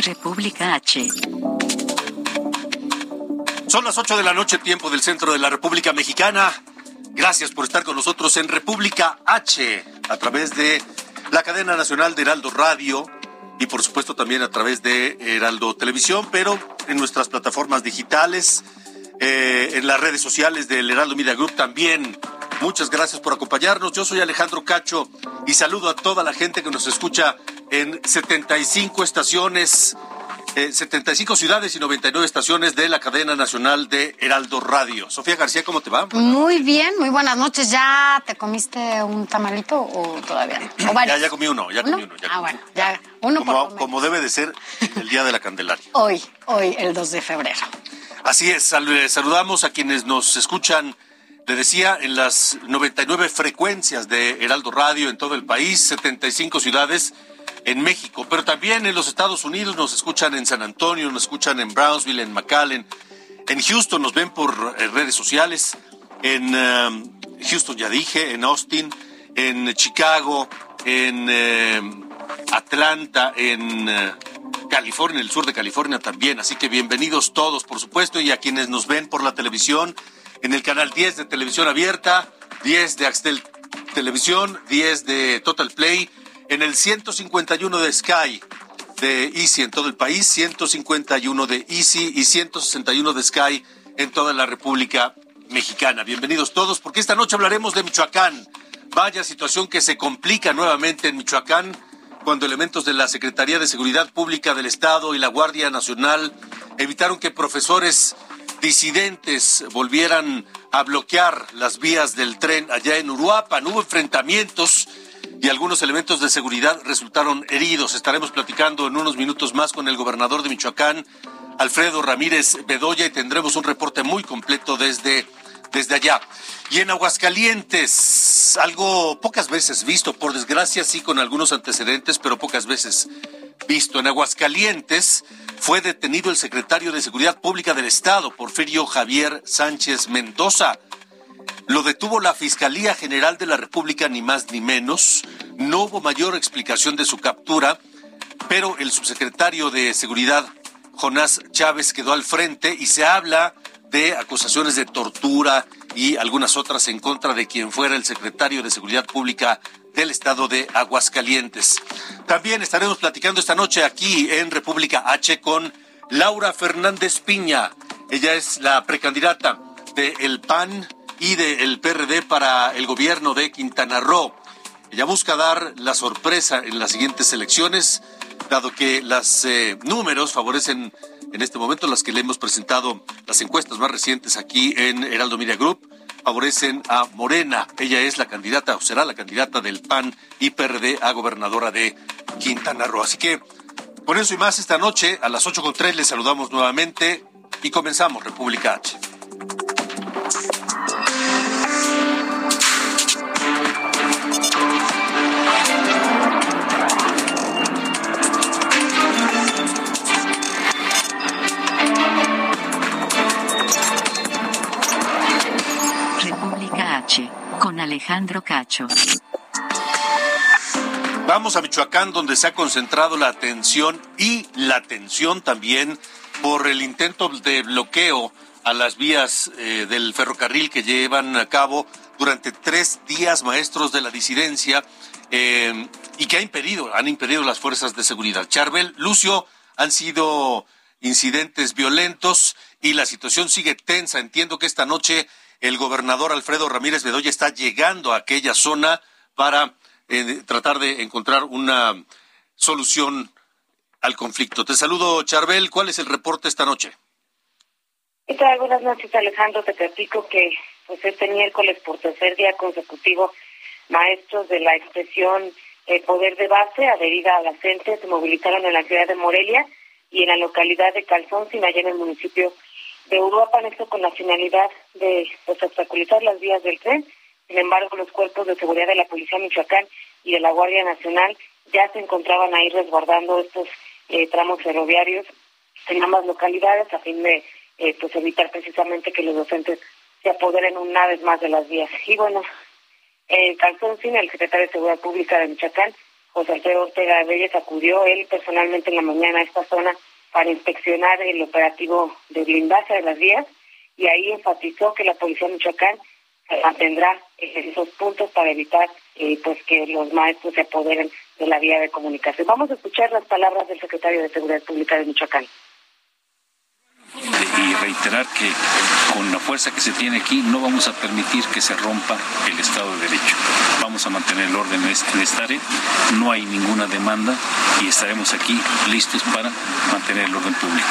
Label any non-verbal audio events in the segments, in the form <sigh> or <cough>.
República H. Son las 8 de la noche, tiempo del centro de la República Mexicana. Gracias por estar con nosotros en República H a través de la cadena nacional de Heraldo Radio y por supuesto también a través de Heraldo Televisión, pero en nuestras plataformas digitales, eh, en las redes sociales del Heraldo Media Group también. Muchas gracias por acompañarnos. Yo soy Alejandro Cacho y saludo a toda la gente que nos escucha en 75 estaciones eh, 75 ciudades y 99 estaciones de la cadena nacional de Heraldo Radio. Sofía García, ¿cómo te va? Muy bien, muy buenas noches. ¿Ya te comiste un tamalito o todavía no? ¿O ya, ya comí uno, ya comí uno. Ya ah, comí bueno, ya uno como, por como debe de ser el Día de la Candelaria. Hoy, hoy, el 2 de febrero. Así es, eh, saludamos a quienes nos escuchan, le decía, en las 99 frecuencias de Heraldo Radio en todo el país, 75 ciudades en México, pero también en los Estados Unidos nos escuchan en San Antonio, nos escuchan en Brownsville, en McAllen, en Houston nos ven por eh, redes sociales, en eh, Houston ya dije, en Austin, en Chicago, en eh, Atlanta, en eh, California, el sur de California también. Así que bienvenidos todos, por supuesto, y a quienes nos ven por la televisión, en el canal 10 de Televisión Abierta, 10 de Axtel Televisión, 10 de Total Play, en el 151 de Sky de Easy en todo el país, 151 de Easy y 161 de Sky en toda la República Mexicana. Bienvenidos todos, porque esta noche hablaremos de Michoacán. Vaya situación que se complica nuevamente en Michoacán cuando elementos de la Secretaría de Seguridad Pública del Estado y la Guardia Nacional evitaron que profesores disidentes volvieran a bloquear las vías del tren allá en Uruapan. Hubo enfrentamientos y algunos elementos de seguridad resultaron heridos. Estaremos platicando en unos minutos más con el gobernador de Michoacán, Alfredo Ramírez Bedoya, y tendremos un reporte muy completo desde, desde allá. Y en Aguascalientes, algo pocas veces visto, por desgracia sí con algunos antecedentes, pero pocas veces visto. En Aguascalientes fue detenido el secretario de Seguridad Pública del Estado, Porfirio Javier Sánchez Mendoza. Lo detuvo la Fiscalía General de la República, ni más ni menos. No hubo mayor explicación de su captura, pero el subsecretario de Seguridad, Jonás Chávez, quedó al frente y se habla de acusaciones de tortura y algunas otras en contra de quien fuera el secretario de Seguridad Pública del estado de Aguascalientes. También estaremos platicando esta noche aquí en República H con Laura Fernández Piña. Ella es la precandidata del PAN y del PRD para el gobierno de Quintana Roo. Ella busca dar la sorpresa en las siguientes elecciones, dado que los números favorecen en este momento las que le hemos presentado, las encuestas más recientes aquí en Heraldo Media Group, favorecen a Morena. Ella es la candidata, o será la candidata del PAN y PRD a gobernadora de Quintana Roo. Así que, por eso y más, esta noche a las 8.3 les saludamos nuevamente y comenzamos República H. Con Alejandro Cacho. Vamos a Michoacán, donde se ha concentrado la atención y la tensión también por el intento de bloqueo a las vías eh, del ferrocarril que llevan a cabo durante tres días maestros de la disidencia eh, y que ha impedido, han impedido las fuerzas de seguridad. Charbel, Lucio, han sido incidentes violentos y la situación sigue tensa. Entiendo que esta noche el gobernador Alfredo Ramírez Bedoya está llegando a aquella zona para eh, tratar de encontrar una solución al conflicto. Te saludo, Charbel. ¿Cuál es el reporte esta noche? ¿Qué tal? Buenas noches, Alejandro. Te platico que pues este miércoles, por tercer día consecutivo, maestros de la expresión eh, Poder de Base, adherida a la CENTE, se movilizaron en la ciudad de Morelia y en la localidad de Calzón, sin allá en el municipio Uruapan, esto con la finalidad de pues, obstaculizar las vías del tren. Sin embargo, los cuerpos de seguridad de la Policía Michoacán y de la Guardia Nacional ya se encontraban ahí resguardando estos eh, tramos ferroviarios en ambas localidades a fin de eh, pues evitar precisamente que los docentes se apoderen una vez más de las vías. Y bueno, Calzón Sin, el secretario de Seguridad Pública de Michoacán, José Alfredo Ortega Reyes, acudió él personalmente en la mañana a esta zona para inspeccionar el operativo de blindaje de las vías y ahí enfatizó que la Policía de Michoacán mantendrá esos puntos para evitar eh, pues que los maestros se apoderen de la vía de comunicación. Vamos a escuchar las palabras del secretario de Seguridad Pública de Michoacán y reiterar que con la fuerza que se tiene aquí no vamos a permitir que se rompa el Estado de Derecho. Vamos a mantener el orden en esta área, no hay ninguna demanda y estaremos aquí listos para mantener el orden público.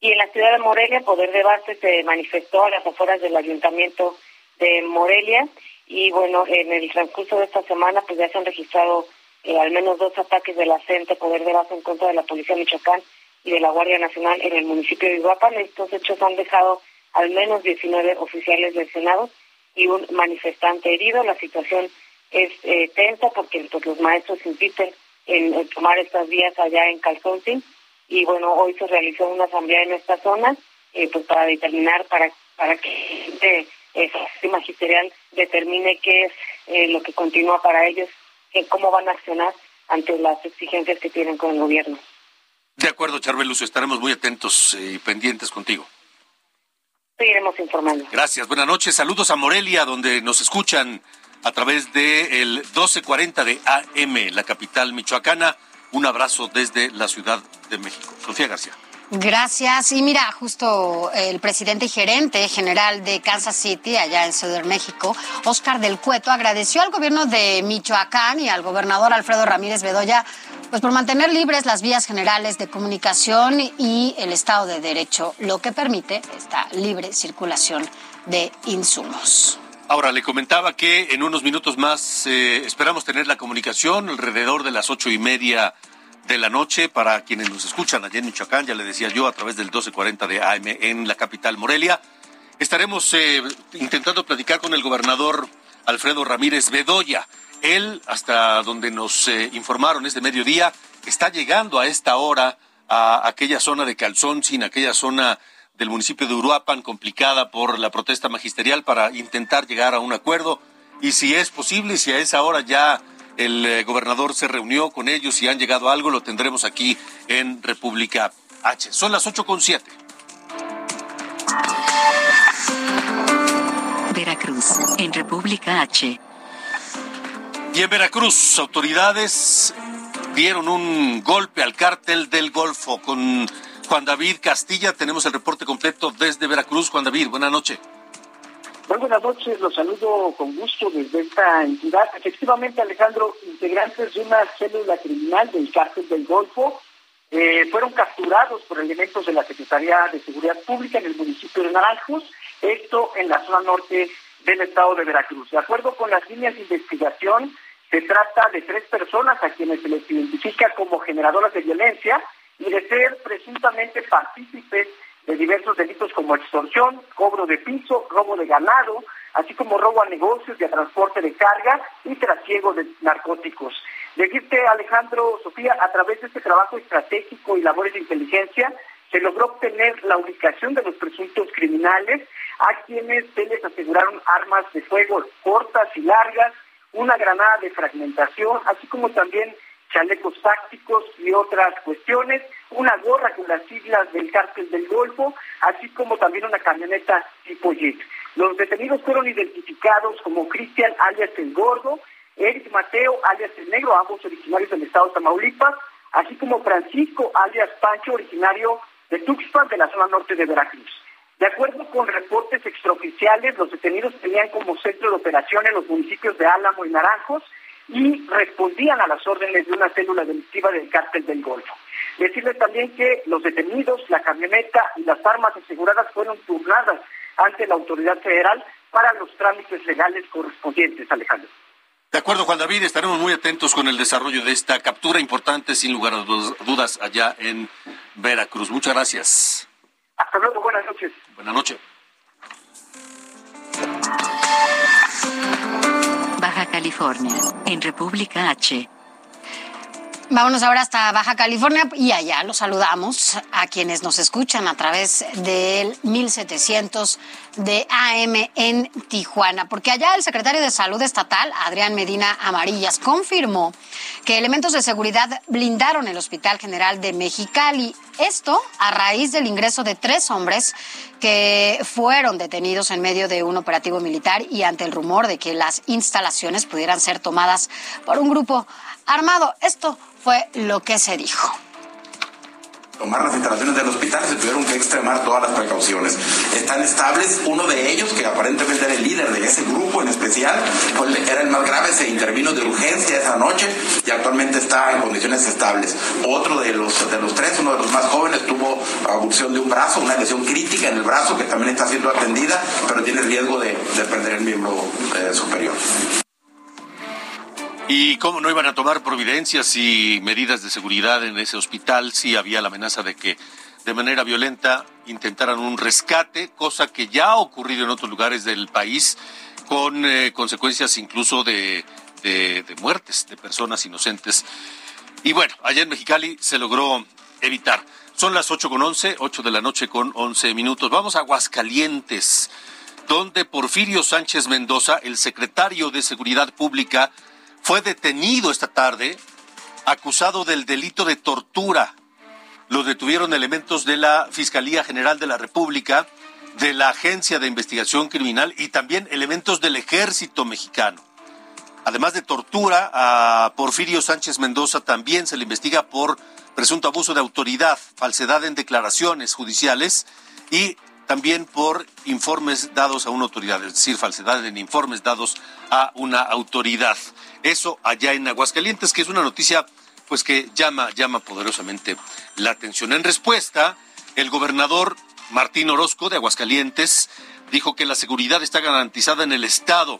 Y en la ciudad de Morelia, Poder de Base se manifestó a las afueras del ayuntamiento de Morelia y bueno, en el transcurso de esta semana pues ya se han registrado eh, al menos dos ataques de la CENTE Poder de Base en contra de la Policía Michoacán y de la Guardia Nacional en el municipio de Iguapan. Estos hechos han dejado al menos 19 oficiales del Senado y un manifestante herido. La situación es eh, tensa porque pues, los maestros insisten en, tomar estas vías allá en Calzoncin y bueno, hoy se realizó una asamblea en esta zona eh, pues para determinar, para, para que este eh, magisterial determine qué es eh, lo que continúa para ellos, cómo van a accionar ante las exigencias que tienen con el gobierno. De acuerdo, Charbelus, estaremos muy atentos y pendientes contigo. Seguiremos informando. Gracias, buenas noches. Saludos a Morelia, donde nos escuchan a través de el 1240 de AM, la capital michoacana. Un abrazo desde la Ciudad de México. Sofía García. Gracias. Y mira, justo el presidente y gerente general de Kansas City, allá en Ciudad de México, Oscar del Cueto, agradeció al gobierno de Michoacán y al gobernador Alfredo Ramírez Bedoya pues por mantener libres las vías generales de comunicación y el Estado de Derecho, lo que permite esta libre circulación de insumos. Ahora, le comentaba que en unos minutos más eh, esperamos tener la comunicación alrededor de las ocho y media de la noche para quienes nos escuchan allá en Michoacán, ya le decía yo, a través del 1240 de AM en la capital Morelia. Estaremos eh, intentando platicar con el gobernador Alfredo Ramírez Bedoya. Él, hasta donde nos eh, informaron este mediodía, está llegando a esta hora a aquella zona de Calzón, sin aquella zona del municipio de Uruapan complicada por la protesta magisterial para intentar llegar a un acuerdo. Y si es posible, si a esa hora ya el eh, gobernador se reunió con ellos y han llegado a algo, lo tendremos aquí en República H. Son las ocho con siete. Veracruz, en República H. Y en Veracruz, autoridades dieron un golpe al cártel del Golfo. Con Juan David Castilla tenemos el reporte completo desde Veracruz. Juan David, buenas noches. Muy buenas noches, los saludo con gusto desde esta entidad. Efectivamente, Alejandro, integrantes de una célula criminal del cártel del Golfo eh, fueron capturados por elementos de la Secretaría de Seguridad Pública en el municipio de Naranjos, esto en la zona norte del estado de Veracruz. De acuerdo con las líneas de investigación, se trata de tres personas a quienes se les identifica como generadoras de violencia y de ser presuntamente partícipes de diversos delitos como extorsión, cobro de piso, robo de ganado, así como robo a negocios y a transporte de carga y trasiego de narcóticos. Decirte, Alejandro, Sofía, a través de este trabajo estratégico y labores de inteligencia, se logró obtener la ubicación de los presuntos criminales a quienes se les aseguraron armas de fuego cortas y largas, una granada de fragmentación, así como también chalecos tácticos y otras cuestiones, una gorra con las siglas del cártel del Golfo, así como también una camioneta tipo Jeep. Los detenidos fueron identificados como Cristian alias el Gordo, Eric Mateo alias el Negro, ambos originarios del estado de Tamaulipas, así como Francisco alias Pancho, originario de Tuxpan, de la zona norte de Veracruz. De acuerdo con reportes extraoficiales, los detenidos tenían como centro de operaciones los municipios de Álamo y Naranjos, y respondían a las órdenes de una célula delictiva del cártel del Golfo. Decirles también que los detenidos, la camioneta y las armas aseguradas fueron turnadas ante la autoridad federal para los trámites legales correspondientes, Alejandro. De acuerdo, Juan David, estaremos muy atentos con el desarrollo de esta captura importante, sin lugar a dudas, allá en Veracruz. Muchas gracias. Hasta luego, buenas noches. Buenas noches. Baja California, en República H. Vámonos ahora hasta Baja California y allá los saludamos a quienes nos escuchan a través del 1700 de AM en Tijuana, porque allá el secretario de Salud Estatal, Adrián Medina Amarillas, confirmó que elementos de seguridad blindaron el Hospital General de Mexicali. Esto a raíz del ingreso de tres hombres que fueron detenidos en medio de un operativo militar y ante el rumor de que las instalaciones pudieran ser tomadas por un grupo armado. Esto fue lo que se dijo tomar las instalaciones del hospital se tuvieron que extremar todas las precauciones. Están estables, uno de ellos, que aparentemente era el líder de ese grupo en especial, pues era el más grave, se intervino de urgencia esa noche y actualmente está en condiciones estables. Otro de los, de los tres, uno de los más jóvenes, tuvo abducción de un brazo, una lesión crítica en el brazo que también está siendo atendida, pero tiene riesgo de, perder el miembro eh, superior. ¿Y cómo no iban a tomar providencias y medidas de seguridad en ese hospital si había la amenaza de que de manera violenta intentaran un rescate, cosa que ya ha ocurrido en otros lugares del país, con eh, consecuencias incluso de, de, muertes de personas inocentes? Y bueno, allá en Mexicali se logró evitar. Son las 8 con 11, 8 de la noche con 11 minutos. Vamos a Aguascalientes, donde Porfirio Sánchez Mendoza, el secretario de Seguridad Pública, fue detenido esta tarde acusado del delito de tortura. Lo detuvieron elementos de la Fiscalía General de la República, de la Agencia de Investigación Criminal y también elementos del Ejército Mexicano. Además de tortura, a Porfirio Sánchez Mendoza también se le investiga por presunto abuso de autoridad, falsedad en declaraciones judiciales y también por informes dados a una autoridad, es decir, falsedad en informes dados a una autoridad. Eso allá en Aguascalientes, que es una noticia pues que llama, llama poderosamente la atención. En respuesta, el gobernador Martín Orozco de Aguascalientes dijo que la seguridad está garantizada en el Estado.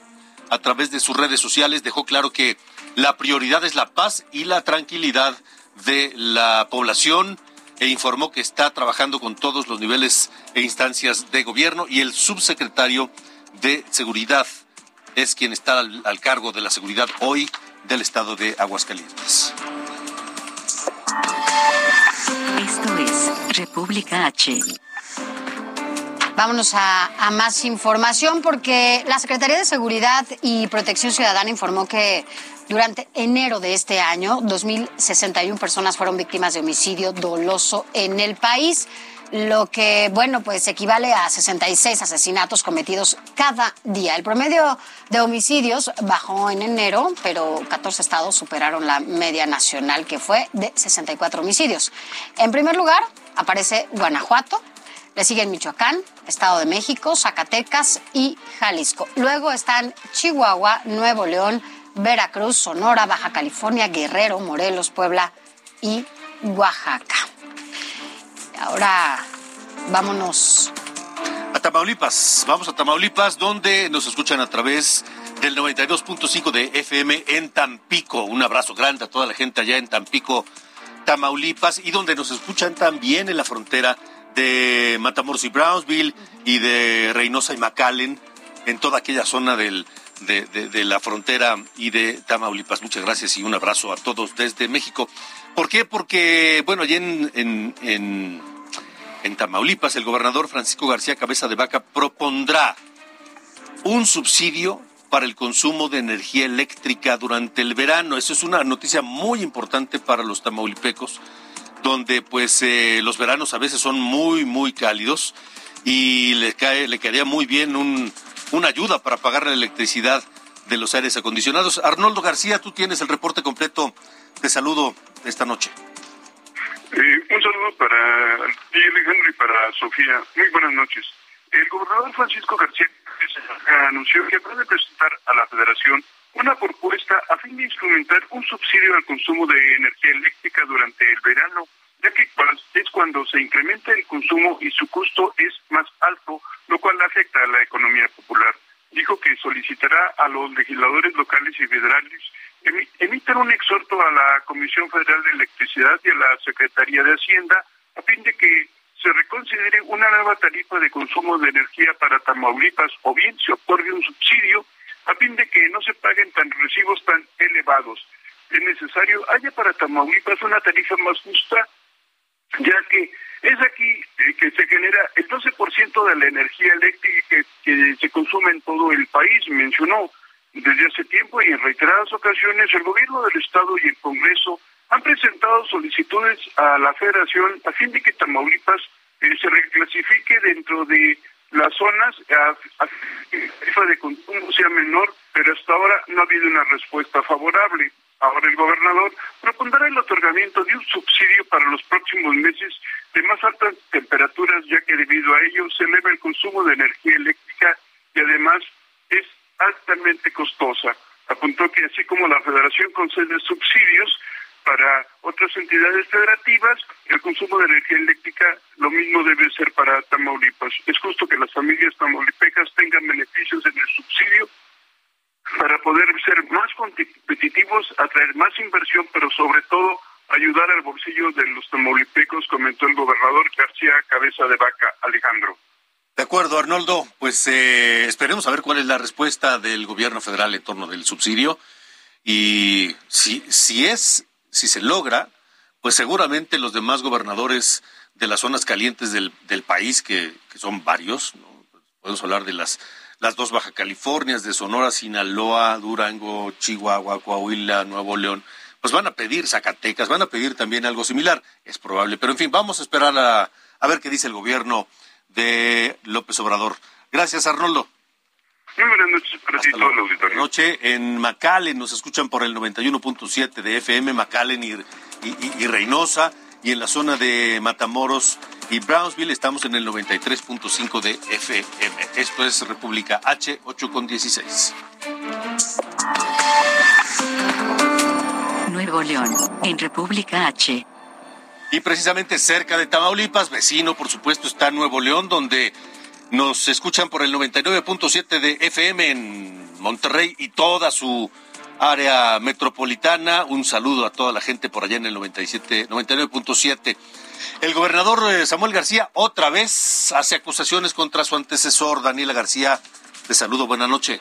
A través de sus redes sociales dejó claro que la prioridad es la paz y la tranquilidad de la población e informó que está trabajando con todos los niveles e instancias de gobierno y el subsecretario de Seguridad es quien está al, cargo de la seguridad hoy del estado de Aguascalientes. Esto es República H. Vámonos a, a, más información porque la Secretaría de Seguridad y Protección Ciudadana informó que durante enero de este año, 2.061 personas fueron víctimas de homicidio doloso en el país lo que, bueno, pues equivale a 66 asesinatos cometidos cada día. El promedio de homicidios bajó en enero, pero 14 estados superaron la media nacional, que fue de 64 homicidios. En primer lugar, aparece Guanajuato, le siguen Michoacán, Estado de México, Zacatecas y Jalisco. Luego están Chihuahua, Nuevo León, Veracruz, Sonora, Baja California, Guerrero, Morelos, Puebla y Oaxaca. Ahora vámonos. A Tamaulipas, vamos a Tamaulipas, donde nos escuchan a través del 92.5 de FM en Tampico. Un abrazo grande a toda la gente allá en Tampico, Tamaulipas, y donde nos escuchan también en la frontera de Matamoros y Brownsville y de Reynosa y McAllen, en toda aquella zona del, de, la frontera y de Tamaulipas. Muchas gracias y un abrazo a todos desde México. ¿Por qué? Porque, bueno, allí en, en en Tamaulipas, el gobernador Francisco García Cabeza de Vaca propondrá un subsidio para el consumo de energía eléctrica durante el verano. Eso es una noticia muy importante para los tamaulipecos, donde pues eh, los veranos a veces son muy, muy cálidos y le, cae, le caería muy bien un, una ayuda para pagar la electricidad de los aires acondicionados. Arnoldo García, tú tienes el reporte completo. Te saludo esta noche. Eh, un saludo para ti, Alejandro, y para Sofía. Muy buenas noches. El gobernador Francisco García anunció que va a presentar a la Federación una propuesta a fin de instrumentar un subsidio al consumo de energía eléctrica durante el verano. ya que es cuando se incrementa el consumo y su costo es más alto, lo cual afecta a la economía popular. Dijo que solicitará a los legisladores locales y federales emitir un exhorto a la Comisión Federal de Electricidad y a la Secretaría de Hacienda a fin de que se reconsidere una nueva tarifa de consumo de energía para Tamaulipas o bien se otorgue un subsidio a fin de que no se paguen tan recibos tan elevados. Es necesario haya para Tamaulipas una tarifa más justa, ya que es aquí eh, que se genera el 12% de la energía eléctrica que, que se consume en todo el país, mencionó. Desde hace tiempo y en reiteradas ocasiones el gobierno del Estado y el Congreso han presentado solicitudes a la Federación a fin de que Tamaulipas eh, se reclasifique dentro de las zonas a, que la tarifa de consumo sea menor, pero hasta ahora no ha habido una respuesta favorable. Ahora el gobernador propondrá el otorgamiento de un subsidio para los próximos meses de más altas temperaturas, ya que debido a ello se eleva el consumo de energía eléctrica y además es altamente costosa. Apuntó que así como la federación concede subsidios, para otras entidades federativas, el consumo de energía eléctrica lo mismo debe ser para Tamaulipas. Es justo que las familias tamaulipecas tengan beneficios en el subsidio para poder ser más competitivos, atraer más inversión, pero sobre todo ayudar al bolsillo de los tamaulipecos, comentó el gobernador García Cabeza de Vaca Alejandro. De acuerdo, Arnoldo. Pues eh, esperemos a ver cuál es la respuesta del gobierno federal en torno del subsidio. Y si, si es si se logra, pues seguramente los demás gobernadores de las zonas calientes del, del país, que, son varios, podemos hablar de las, las dos Baja Californias, de Sonora, Sinaloa, Durango, Chihuahua, Coahuila, Nuevo León, pues van a pedir Zacatecas, van a pedir también algo similar, es probable. Pero en fin, vamos a esperar a, a ver qué dice el gobierno de López Obrador. Gracias, Arnoldo. Muy buenas noches para ti todo el auditorio. Noche en McAllen, nos escuchan por el 91.7 de FM, McAllen y, Reynosa, y en la zona de Matamoros y Brownsville estamos en el 93.5 de FM. Esto es República H, 8 con 16. Nuevo León, en República H. Y precisamente cerca de Tamaulipas, vecino, por supuesto, está Nuevo León, donde nos escuchan por el 99.7 de FM en Monterrey y toda su área metropolitana. Un saludo a toda la gente por allá en el 97, 99.7. El gobernador eh, Samuel García otra vez hace acusaciones contra su antecesor Daniela García. Te saludo, buenas noches.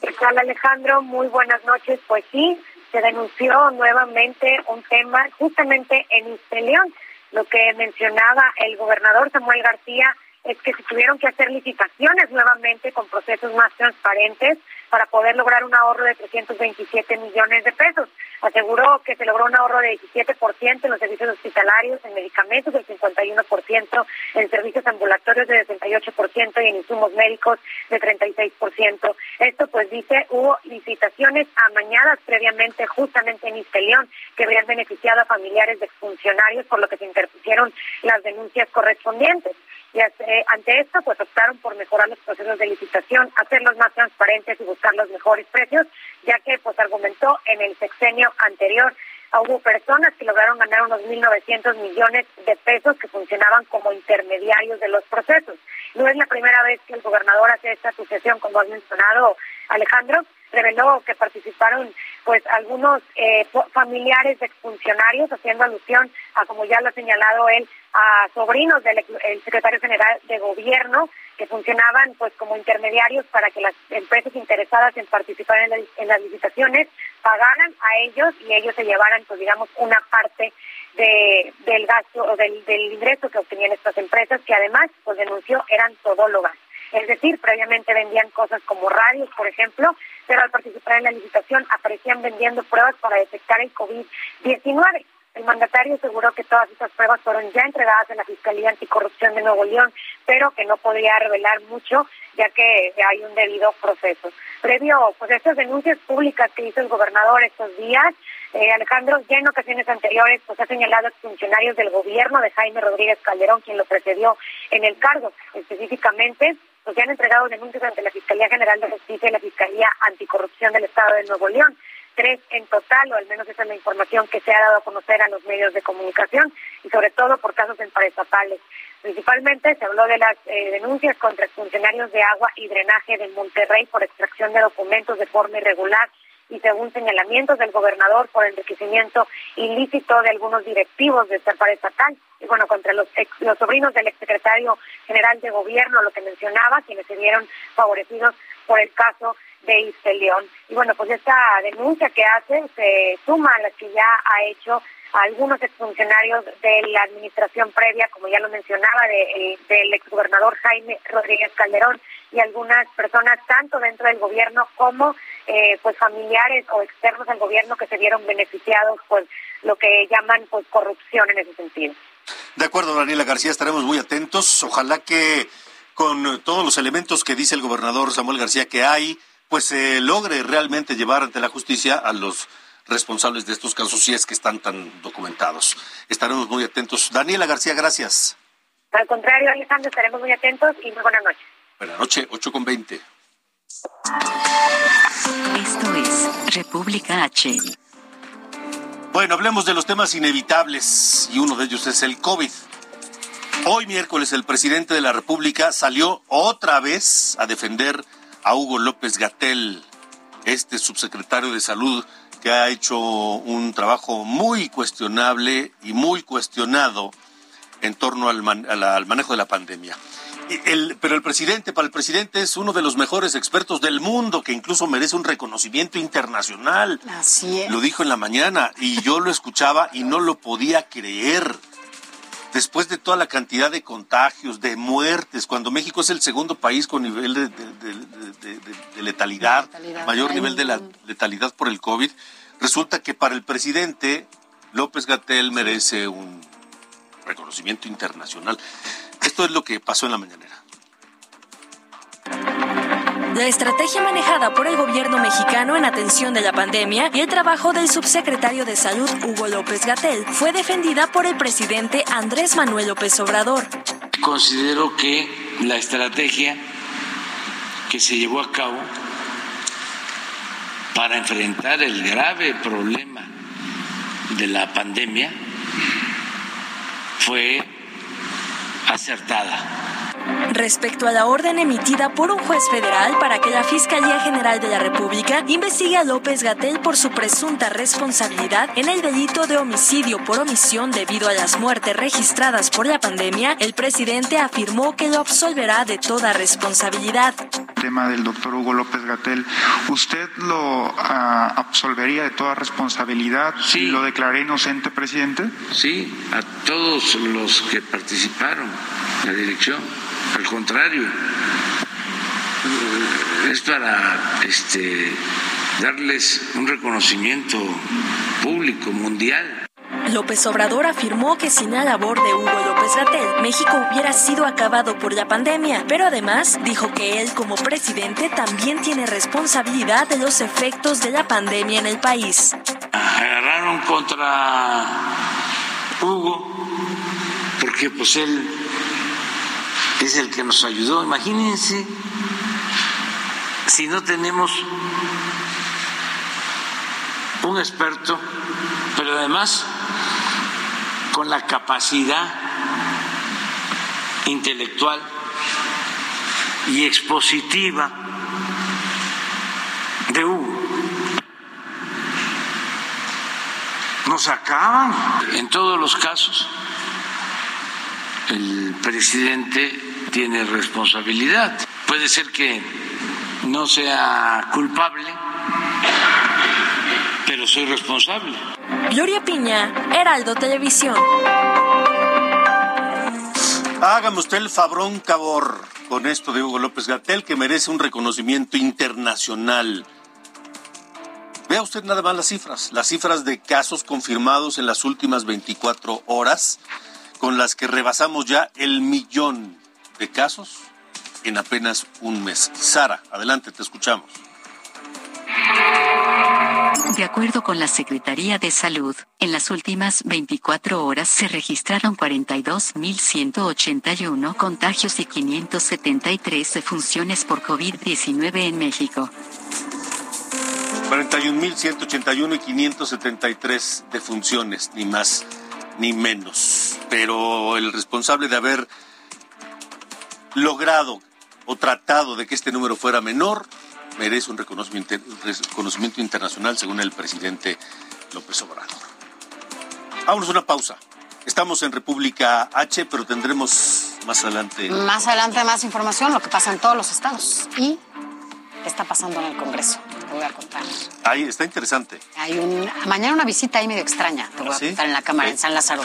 ¿Qué tal Alejandro? Muy buenas noches. Pues sí, se denunció nuevamente un tema justamente en León. Lo que mencionaba el gobernador Samuel García es que se tuvieron que hacer licitaciones nuevamente con procesos más transparentes para poder lograr un ahorro de 327 millones de pesos. Aseguró que se logró un ahorro de 17% en los servicios hospitalarios, en medicamentos del 51%, en servicios ambulatorios de 68% y en insumos médicos de 36%. Esto pues dice, hubo licitaciones amañadas previamente justamente en Istelión que habrían beneficiado a familiares de exfuncionarios por lo que se interpusieron las denuncias correspondientes. Y ante esto, pues optaron por mejorar los procesos de licitación, hacerlos más transparentes y buscar los mejores precios, ya que, pues argumentó, en el sexenio anterior hubo personas que lograron ganar unos 1.900 millones de pesos que funcionaban como intermediarios de los procesos. No es la primera vez que el gobernador hace esta sucesión, como has mencionado, Alejandro, reveló que participaron pues algunos eh, familiares de exfuncionarios, haciendo alusión a, como ya lo ha señalado él, a sobrinos del secretario general de gobierno que funcionaban pues como intermediarios para que las empresas interesadas en participar en, las licitaciones pagaran a ellos y ellos se llevaran pues digamos una parte de, del gasto o del, del ingreso que obtenían estas empresas que además pues denunció eran todólogas. Es decir, previamente vendían cosas como radios, por ejemplo, pero al participar en la licitación aparecían vendiendo pruebas para detectar el COVID-19. El mandatario aseguró que todas esas pruebas fueron ya entregadas en la Fiscalía Anticorrupción de Nuevo León, pero que no podía revelar mucho ya que hay un debido proceso. Previo pues estas denuncias públicas que hizo el gobernador estos días, eh, Alejandro, ya en ocasiones anteriores pues ha señalado a funcionarios del gobierno de Jaime Rodríguez Calderón, quien lo precedió en el cargo. Específicamente, pues se han entregado denuncias ante la Fiscalía General de Justicia y la Fiscalía Anticorrupción del Estado de Nuevo León. tres en total, o al menos esa es la información que se ha dado a conocer a los medios de comunicación, y sobre todo por casos en. Principalmente se habló de las eh, denuncias contra funcionarios de agua y drenaje de Monterrey por extracción de documentos de forma irregular y según señalamientos del gobernador por enriquecimiento ilícito de algunos directivos de esta bueno contra los los sobrinos del exsecretario general de gobierno lo que mencionaba quienes se vieron favorecidos por el caso de Isteleón y bueno pues esta denuncia que hacen se suma a las que ya ha hecho algunos exfuncionarios de la administración previa, como ya lo mencionaba, de, del exgobernador Jaime Rodríguez Calderón y algunas personas tanto dentro del gobierno como eh, pues familiares o externos al gobierno que se vieron beneficiados por lo que llaman pues corrupción en ese sentido. De acuerdo, Daniela García, estaremos muy atentos. Ojalá que con todos los elementos que dice el gobernador Samuel García que hay, pues se logre realmente llevar ante la justicia a los responsables de estos casos si es que están tan documentados. Estaremos muy atentos. Daniela García, gracias. Al contrario, Alejandro, estaremos muy atentos y muy buenas noches. Buenas noches, 8 con 20. Esto es República H. Bueno, hablemos de los temas inevitables y uno de ellos es el COVID. Hoy miércoles el presidente de la República salió otra vez a defender a Hugo López Gatel, este subsecretario de Salud que ha hecho un trabajo muy cuestionable y muy cuestionado en torno al, al manejo de la pandemia. El, pero el presidente, para el presidente es uno de los mejores expertos del mundo, que incluso merece un reconocimiento internacional. Así es. Lo dijo en la mañana y yo lo escuchaba y no lo podía creer. Después de toda la cantidad de contagios, de muertes, cuando México es el segundo país con nivel de, de letalidad, mayor nivel de la letalidad por el COVID, resulta que para el presidente López Gatel merece un reconocimiento internacional. Esto es lo que pasó en la mañanera. La estrategia manejada por el gobierno mexicano en atención de la pandemia y el trabajo del subsecretario de Salud Hugo López Gatel fue defendida por el presidente Andrés Manuel López Obrador. Considero que la estrategia que se llevó a cabo para enfrentar el grave problema de la pandemia fue acertada. Respecto a la orden emitida por un juez federal para que la Fiscalía General de la República investigue a López Gatel por su presunta responsabilidad en el delito de homicidio por omisión debido a las muertes registradas por la pandemia, el presidente afirmó que lo absolverá de toda responsabilidad. tema del doctor Hugo López Gatel, ¿usted lo ah, absolvería de toda responsabilidad? Sí. ¿Lo declaré inocente, presidente? Sí, a todos los que participaron en la dirección. Al contrario, es para este, darles un reconocimiento público, mundial. López Obrador afirmó que sin la labor de Hugo López Gatel, México hubiera sido acabado por la pandemia, pero además dijo que él como presidente también tiene responsabilidad de los efectos de la pandemia en el país. Agarraron contra Hugo porque pues él es el que nos ayudó. Imagínense si no tenemos un experto, pero además con la capacidad intelectual y expositiva de Hugo. Nos acaban en todos los casos. El presidente tiene responsabilidad. Puede ser que no sea culpable, pero soy responsable. Gloria Piña, Heraldo Televisión. Hágame usted el fabrón cabor con esto de Hugo López Gatel, que merece un reconocimiento internacional. Vea usted nada más las cifras, las cifras de casos confirmados en las últimas 24 horas, con las que rebasamos ya el millón de casos en apenas un mes. Sara, adelante, te escuchamos. De acuerdo con la Secretaría de Salud, en las últimas 24 horas se registraron 42.181 contagios y 573 defunciones por COVID-19 en México. 41.181 y 573 defunciones, ni más ni menos. Pero el responsable de haber logrado o tratado de que este número fuera menor merece un reconocimiento, reconocimiento internacional según el presidente López Obrador. Vámonos a una pausa. Estamos en República H, pero tendremos más adelante. Más adelante más información, lo que pasa en todos los estados y qué está pasando en el Congreso. Te voy a contar. Ahí está interesante. Hay un, mañana una visita ahí medio extraña, te voy a ¿Ah, contar en la Cámara, Sí. en San Lázaro.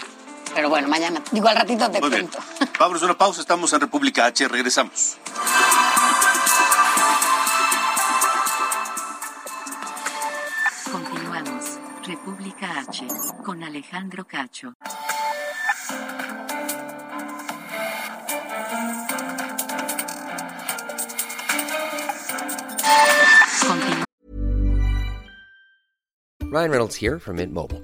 Pero bueno, mañana, digo al ratito te Muy bien. cuento. <laughs> Vámonos a una pausa. Estamos en República H. Regresamos. Continuamos. República H. Con Alejandro Cacho. Continu- Ryan Reynolds here from Mint Mobile.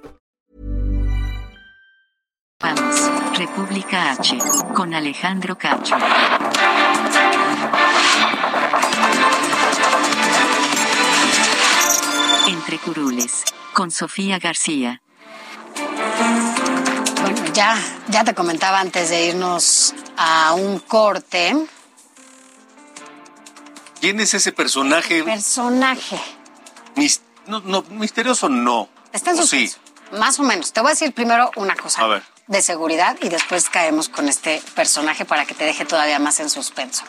República H. Con Alejandro Cacho. Entre curules. Con Sofía García. Bueno, ya, ya te comentaba antes de irnos a un corte. ¿Quién es ese personaje? Personaje. Mis- no, no, misterioso no. Está en ¿O suspenso. Más o menos. Te voy a decir primero una cosa A ver. De seguridad y después caemos con este personaje para que te deje todavía más en suspenso.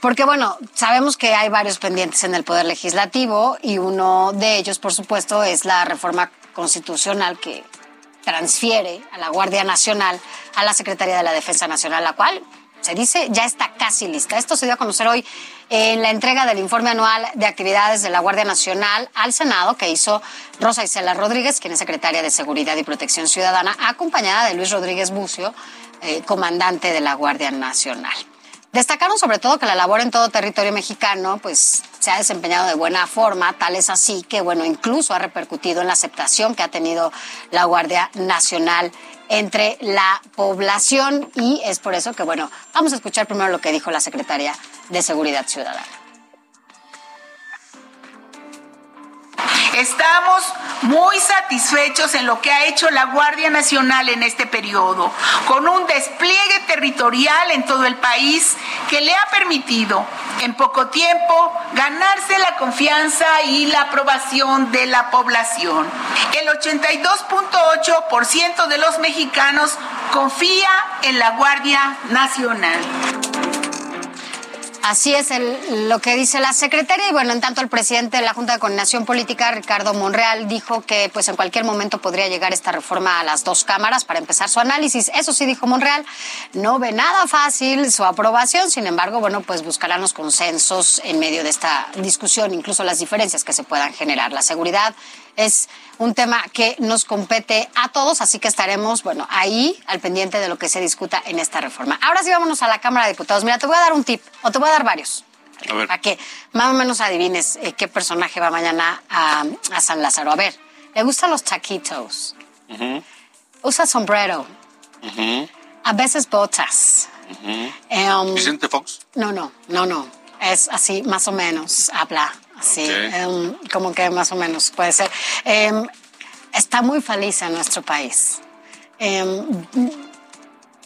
Porque bueno, sabemos que hay varios pendientes en el Poder Legislativo y uno de ellos, por supuesto, es la reforma constitucional que transfiere a la Guardia Nacional a la Secretaría de la Defensa Nacional, la cual se dice ya está casi lista. Esto se dio a conocer hoy en la entrega del informe anual de actividades de la Guardia Nacional al Senado que hizo Rosa Isela Rodríguez, quien es secretaria de Seguridad y Protección Ciudadana, acompañada de Luis Rodríguez Bucio, eh, comandante de la Guardia Nacional. Destacaron sobre todo que la labor en todo territorio mexicano pues se ha desempeñado de buena forma, tal es así que bueno, incluso ha repercutido en la aceptación que ha tenido la Guardia Nacional entre la población y es por eso que bueno, vamos a escuchar primero lo que dijo la secretaria de Seguridad Ciudadana. Estamos muy satisfechos en lo que ha hecho la Guardia Nacional en este periodo, con un despliegue territorial en todo el país que le ha permitido en poco tiempo ganarse la confianza y la aprobación de la población. El 82.8% de los mexicanos confía en la Guardia Nacional. Así es el- lo que dice la secretaria y bueno, en tanto el presidente de la Junta de Coordinación Política, Ricardo Monreal, dijo que pues en cualquier momento podría llegar esta reforma a las dos cámaras para empezar su análisis. Eso sí dijo Monreal, no ve nada fácil su aprobación, sin embargo, bueno, pues buscarán los consensos en medio de esta discusión, incluso las diferencias que se puedan generar. La seguridad es un tema que nos compete a todos, así que estaremos, bueno, ahí al pendiente de lo que se discuta en esta reforma. Ahora sí vámonos a la Cámara de Diputados. Mira, te voy a dar un tip, o te voy a dar varios, A ver. para que más o menos adivines eh, qué personaje va mañana a, a San Lázaro. A ver, le gustan los taquitos, Ujú, usa sombrero, ujú, a veces botas. Em, Vicente Fox. no, no, no, no. Es así, más o menos, habla así, Ok. em, como que más o menos puede ser. Em, está muy feliz en nuestro país. Em,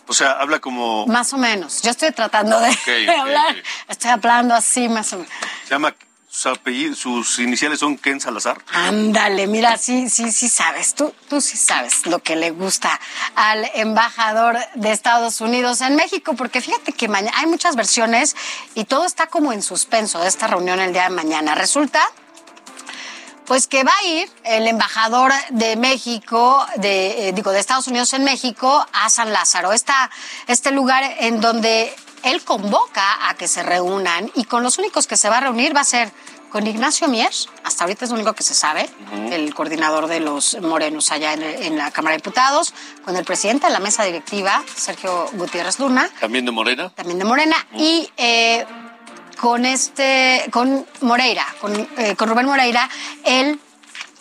O sea, habla como. más o menos. Yo estoy tratando de, hablar. Estoy hablando así, más o menos. Se llama. Sus, sus iniciales son Ken Salazar. Ándale, mira, sí, sí, sí sabes. Tú, tú sí sabes lo que le gusta al embajador de Estados Unidos en México, porque fíjate que mañana hay muchas versiones y todo está como en suspenso de esta reunión el día de mañana. Resulta pues que va a ir el embajador de México, de, eh, digo, de Estados Unidos en México, a San Lázaro, este lugar en donde él convoca a que se reúnan y con los únicos que se va a reunir va a ser con Ignacio Mier, hasta ahorita es lo único que se sabe, el coordinador de los morenos allá en, en, la Cámara de Diputados, con el presidente de la mesa directiva, Sergio Gutiérrez Luna. También de Morena. También de Morena. Y eh, con este, con Moreira, con, eh, con Rubén Moreira, el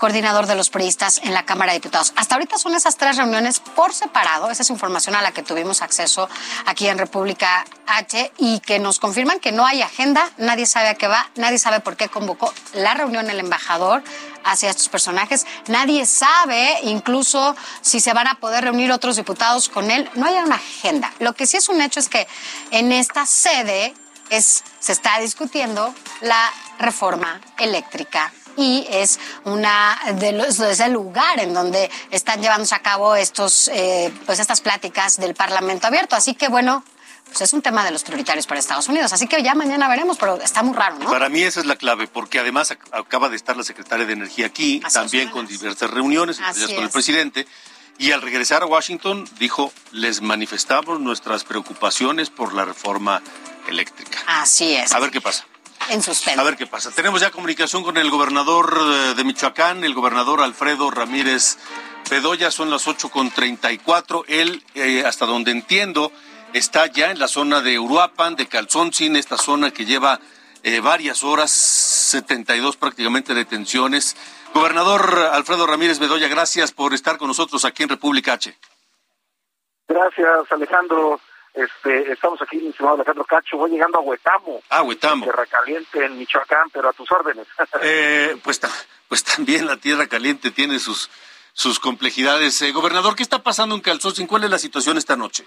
coordinador de los periodistas en la Cámara de Diputados. Hasta ahorita son esas tres reuniones por separado. Esa es información a la que tuvimos acceso aquí en República H y que nos confirman que no hay agenda, nadie sabe a qué va, nadie sabe por qué convocó la reunión el embajador hacia estos personajes. Nadie sabe incluso si se van a poder reunir otros diputados con él. No hay una agenda. Lo que sí es un hecho es que en esta sede se está discutiendo la reforma eléctrica y es una de los es el lugar en donde están llevándose a cabo estos eh, pues estas pláticas del Parlamento abierto. Así que bueno pues es un tema de los prioritarios para Estados Unidos. Así que ya mañana veremos pero está muy raro no para mí esa es la clave porque además acaba de estar la secretaria de energía aquí Así también con diversas reuniones con el presidente y al regresar a Washington dijo les manifestamos nuestras preocupaciones por la reforma eléctrica así es. A ver qué pasa en suspenso. A ver qué pasa. Tenemos ya comunicación con el gobernador eh, de Michoacán, el gobernador Alfredo Ramírez Bedoya, son las 8 con 34. Él, eh, hasta donde entiendo, está ya en la zona de Uruapan, de Calzoncin, esta zona que lleva eh, varias horas, 72 prácticamente detenciones. Gobernador Alfredo Ramírez Bedoya, gracias por estar con nosotros aquí en República H. Gracias, Alejandro. Este, estamos aquí, mi estimado Alejandro Cacho, voy llegando a Huetamo. Ah, Huetamo. Tierra Caliente en Michoacán, pero a tus órdenes. <laughs> eh, pues, pues también la Tierra Caliente tiene sus, sus complejidades. Eh, gobernador, ¿qué está pasando en Calzón? ¿Cuál es la situación esta noche?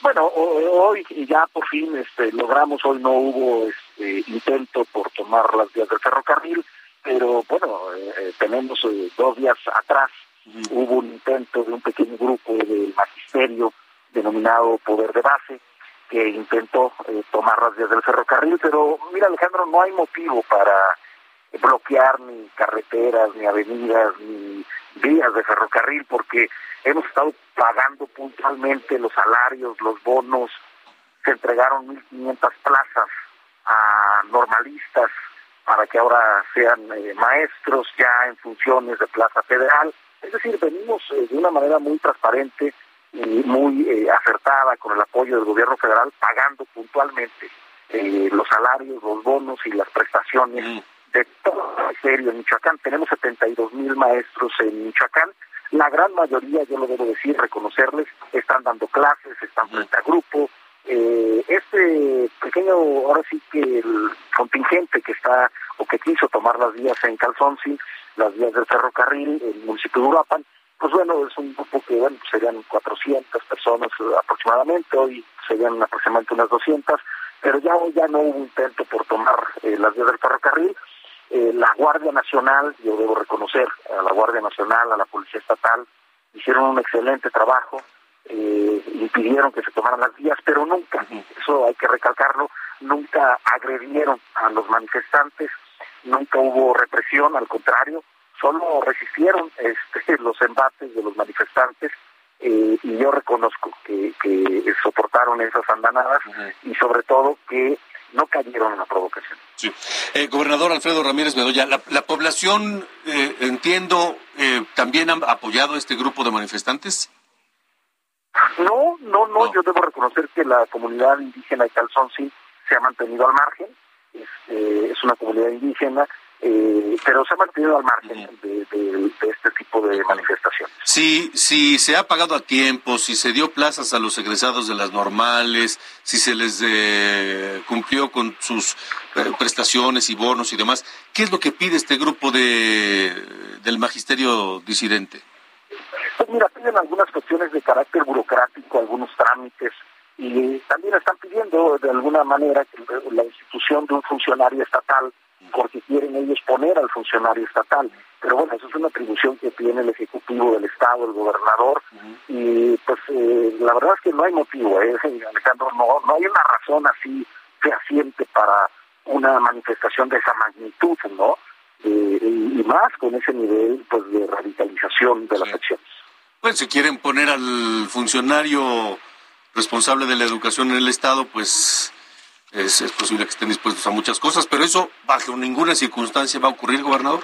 Bueno, hoy ya por fin este, logramos, hoy no hubo este, intento por tomar las vías del ferrocarril, pero bueno, eh, tenemos eh, dos días atrás, hubo un intento de un pequeño grupo del magisterio denominado Poder de Base, que intentó eh, tomar las vías del ferrocarril, pero mira Alejandro, no hay motivo para bloquear ni carreteras, ni avenidas, ni vías de ferrocarril, porque hemos estado pagando puntualmente los salarios, los bonos, se entregaron 1.500 plazas a normalistas para que ahora sean eh, maestros ya en funciones de plaza federal. Es decir, venimos eh, de una manera muy transparente muy eh, acertada con el apoyo del gobierno federal, pagando puntualmente eh, los salarios, los bonos y las prestaciones de todo el ministerio en Michoacán. Tenemos 72 mil maestros en Michoacán. La gran mayoría, yo lo debo decir, reconocerles, están dando clases, están frente a grupo. Eh, este pequeño, ahora sí que el contingente que está o que quiso tomar las vías en Calzonsi, las vías del ferrocarril, el municipio de Uruapan, pues bueno, es un grupo que bueno, serían 400 personas aproximadamente, hoy serían aproximadamente unas 200, pero ya hoy ya no hubo intento por tomar eh, las vías del ferrocarril. Eh, la Guardia Nacional, yo debo reconocer a la Guardia Nacional, a la Policía Estatal, hicieron un excelente trabajo, eh, impidieron que se tomaran las vías, pero nunca, eso hay que recalcarlo, nunca agredieron a los manifestantes, nunca hubo represión, al contrario, solo resistieron este, <laughs> los embates de los manifestantes eh, y yo reconozco que, soportaron esas andanadas y sobre todo que no cayeron en la provocación. Sí. Eh, gobernador Alfredo Ramírez Bedoya, la, población, eh, entiendo, también ha apoyado a este grupo de manifestantes. No, no, no, yo debo reconocer que la comunidad indígena de Calzón sí se ha mantenido al margen, este, es una comunidad indígena, eh, pero se ha mantenido al margen de, este tipo de manifestaciones. Si, si se ha pagado a tiempo, si se dio plazas a los egresados de las normales, si se les eh, cumplió con sus eh, prestaciones y bonos y demás, ¿qué es lo que pide este grupo de, del magisterio disidente? Pues mira, piden algunas cuestiones de carácter burocrático, algunos trámites, y también están pidiendo de alguna manera que la institución de un funcionario estatal porque quieren ellos poner al funcionario estatal. Pero bueno, eso es una atribución que tiene el Ejecutivo del Estado, el gobernador, y pues eh, la verdad es que no hay motivo, ¿eh? <laughs> Alejandro, no, no hay una razón así fehaciente para una manifestación de esa magnitud, ¿no? Eh, y más con ese nivel pues de radicalización de las acciones. Pues si quieren poner al funcionario responsable de la educación en el Estado, pues es, es posible que estén dispuestos a muchas cosas, pero eso bajo ninguna circunstancia va a ocurrir, gobernador.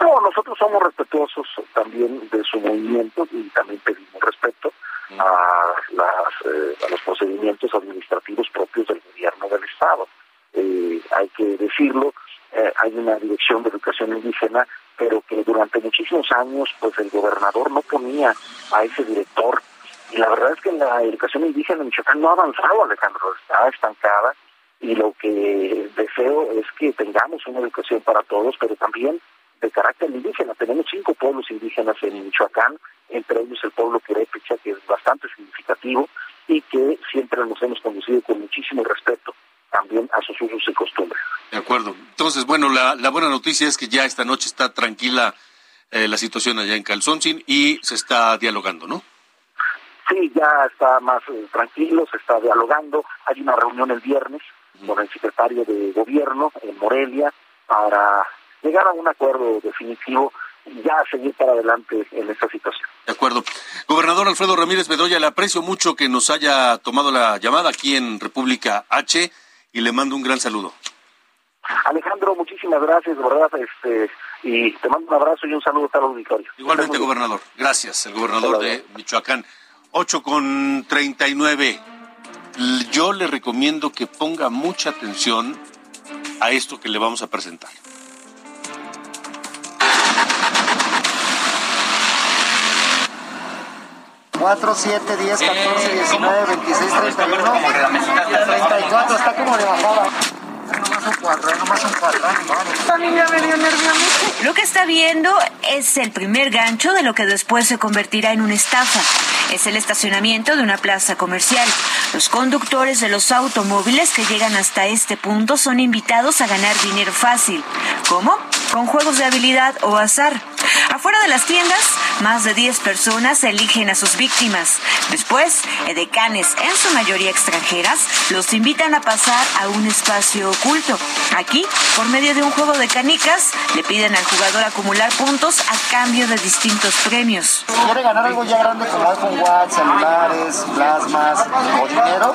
No, nosotros somos respetuosos también de su movimiento y también pedimos respeto a, las, eh, a los procedimientos administrativos propios del gobierno del Estado. Eh, hay que decirlo, eh, hay una dirección de educación indígena, pero que durante muchísimos años pues el gobernador no ponía a ese director y la verdad es que la educación indígena en Michoacán no ha avanzado, Alejandro, está estancada y lo que deseo es que tengamos una educación para todos, pero también de carácter indígena. Tenemos cinco pueblos indígenas en Michoacán, entre ellos el pueblo Querépicha, que es bastante significativo y que siempre nos hemos conducido con muchísimo respeto también a sus usos y costumbres. De acuerdo. Entonces, bueno, la, la buena noticia es que ya esta noche está tranquila eh, la situación allá en Calzoncin y se está dialogando, ¿no? Sí, ya está más eh, tranquilo, se está dialogando. Hay una reunión el viernes con el secretario de Gobierno en Morelia para llegar a un acuerdo definitivo y ya seguir para adelante en esta situación. De acuerdo. Gobernador Alfredo Ramírez Bedoya, le aprecio mucho que nos haya tomado la llamada aquí en República H y le mando un gran saludo. Alejandro, muchísimas gracias, de verdad, este, y te mando un abrazo y un saludo para el auditorio. Igualmente, gobernador. Gracias, el gobernador de Michoacán. 8 con 39. Yo le recomiendo que ponga mucha atención a esto que le vamos a presentar. 4, 7, 10, 14, 19, 26, 31, 34, está como de bajada. Lo que está viendo es el primer gancho de lo que después se convertirá en una estafa. Es el estacionamiento de una plaza comercial. Los conductores de los automóviles que llegan hasta este punto son invitados a ganar dinero fácil. ¿Cómo? Con juegos de habilidad o azar. Afuera de las tiendas, más de 10 personas eligen a sus víctimas. Después, edecanes, en su mayoría extranjeras, los invitan a pasar a un espacio oculto. Aquí, por medio de un juego de canicas, le piden al jugador acumular puntos a cambio de distintos premios. ¿Quiere ganar algo ya grande como iPhone Watch, celulares, plasmas o dinero?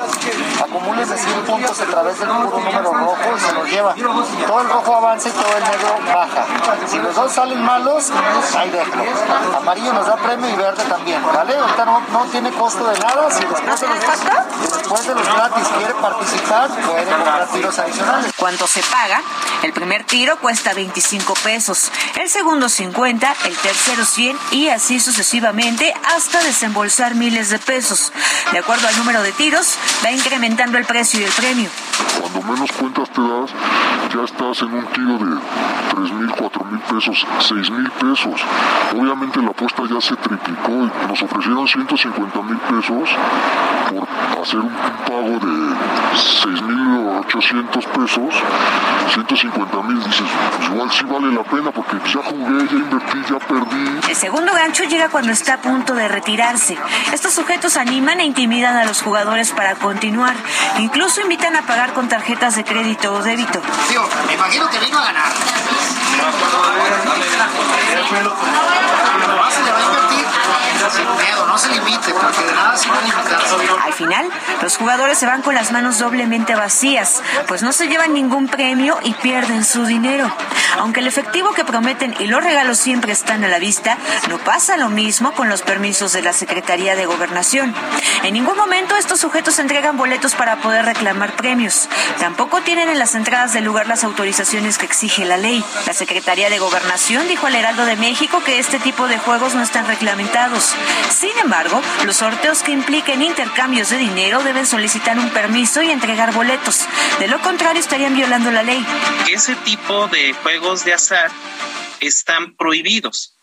Acumule de 100 puntos a través del puro número rojo y se los lleva. Todo el rojo avanza y todo el negro baja. Si los dos salen malos, ahí déjalo. Amarillo nos da premio y verde también, ¿vale? Ahorita no, no tiene costo de nada. Si después de, los, si después de los gratis quiere participar, puede comprar tiros adicionales. ¿Cuánto se paga? El primer tiro cuesta 25 pesos, el segundo 50, el tercero 100 y así sucesivamente hasta desembolsar miles de pesos. De acuerdo al número de tiros, va incrementando el precio y el premio. Cuando menos cuentas te das, ya estás en un tiro de 3 mil, 4 mil pesos, 6 mil pesos. Obviamente la apuesta ya se triplicó y nos ofrecieron 150 mil pesos por hacer un, pago de 6 mil 800 pesos, 150 mil, dices, pues igual sí vale la pena porque ya jugué, ya invertí, ya perdí. El segundo gancho llega cuando está a punto de retirarse. Estos sujetos animan e intimidan a los jugadores para continuar. Incluso invitan a pagar con tarjetas de crédito o débito. Tío, me imagino que vino a ganar. Gracias no se limite, porque de nada limitar. Al final, los jugadores se van con las manos doblemente vacías, pues no se llevan ningún premio y pierden su dinero. Aunque el efectivo que prometen y los regalos siempre están a la vista, no pasa lo mismo con los permisos de la Secretaría de Gobernación. En ningún momento estos sujetos entregan boletos para poder reclamar premios. Tampoco tienen en las entradas del lugar las autorizaciones que exige la ley. La Secretaría de Gobernación dijo al Heraldo de México que este tipo de juegos no están reglamentados. Sin embargo, los sorteos que impliquen intercambios de dinero deben solicitar un permiso y entregar boletos. De lo contrario, estarían violando la ley. Ese tipo de juegos de azar están prohibidos,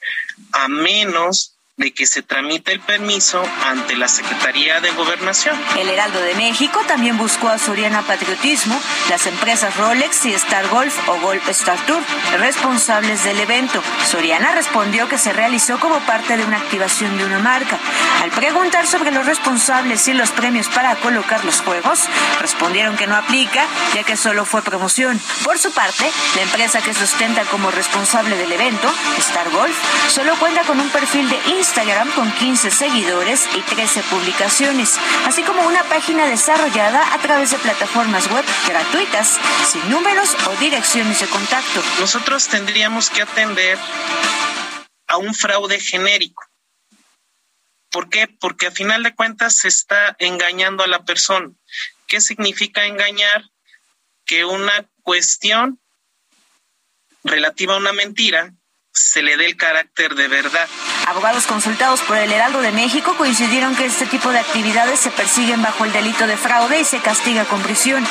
a menos de que se tramite el permiso ante la Secretaría de Gobernación. El Heraldo de México también buscó a Soriana Patriotismo, las empresas Rolex y Star Golf o Golf Star Tour, responsables del evento. Soriana respondió que se realizó como parte de una activación de una marca. Al preguntar sobre los responsables y los premios para colocar los juegos, respondieron que no aplica, ya que solo fue promoción. Por su parte, la empresa que sustenta como responsable del evento, Star Golf, solo cuenta con un perfil de Instagram Instagram con 15 seguidores y 13 publicaciones, así como una página desarrollada a través de plataformas web gratuitas, sin números o direcciones de contacto. Nosotros tendríamos que atender a un fraude genérico. ¿Por qué? Porque a final de cuentas se está engañando a la persona. ¿Qué significa engañar? Que una cuestión relativa a una mentira se le dé el carácter de verdad. Abogados consultados por el Heraldo de México coincidieron que este tipo de actividades se persiguen bajo el delito de fraude y se castiga con prisión.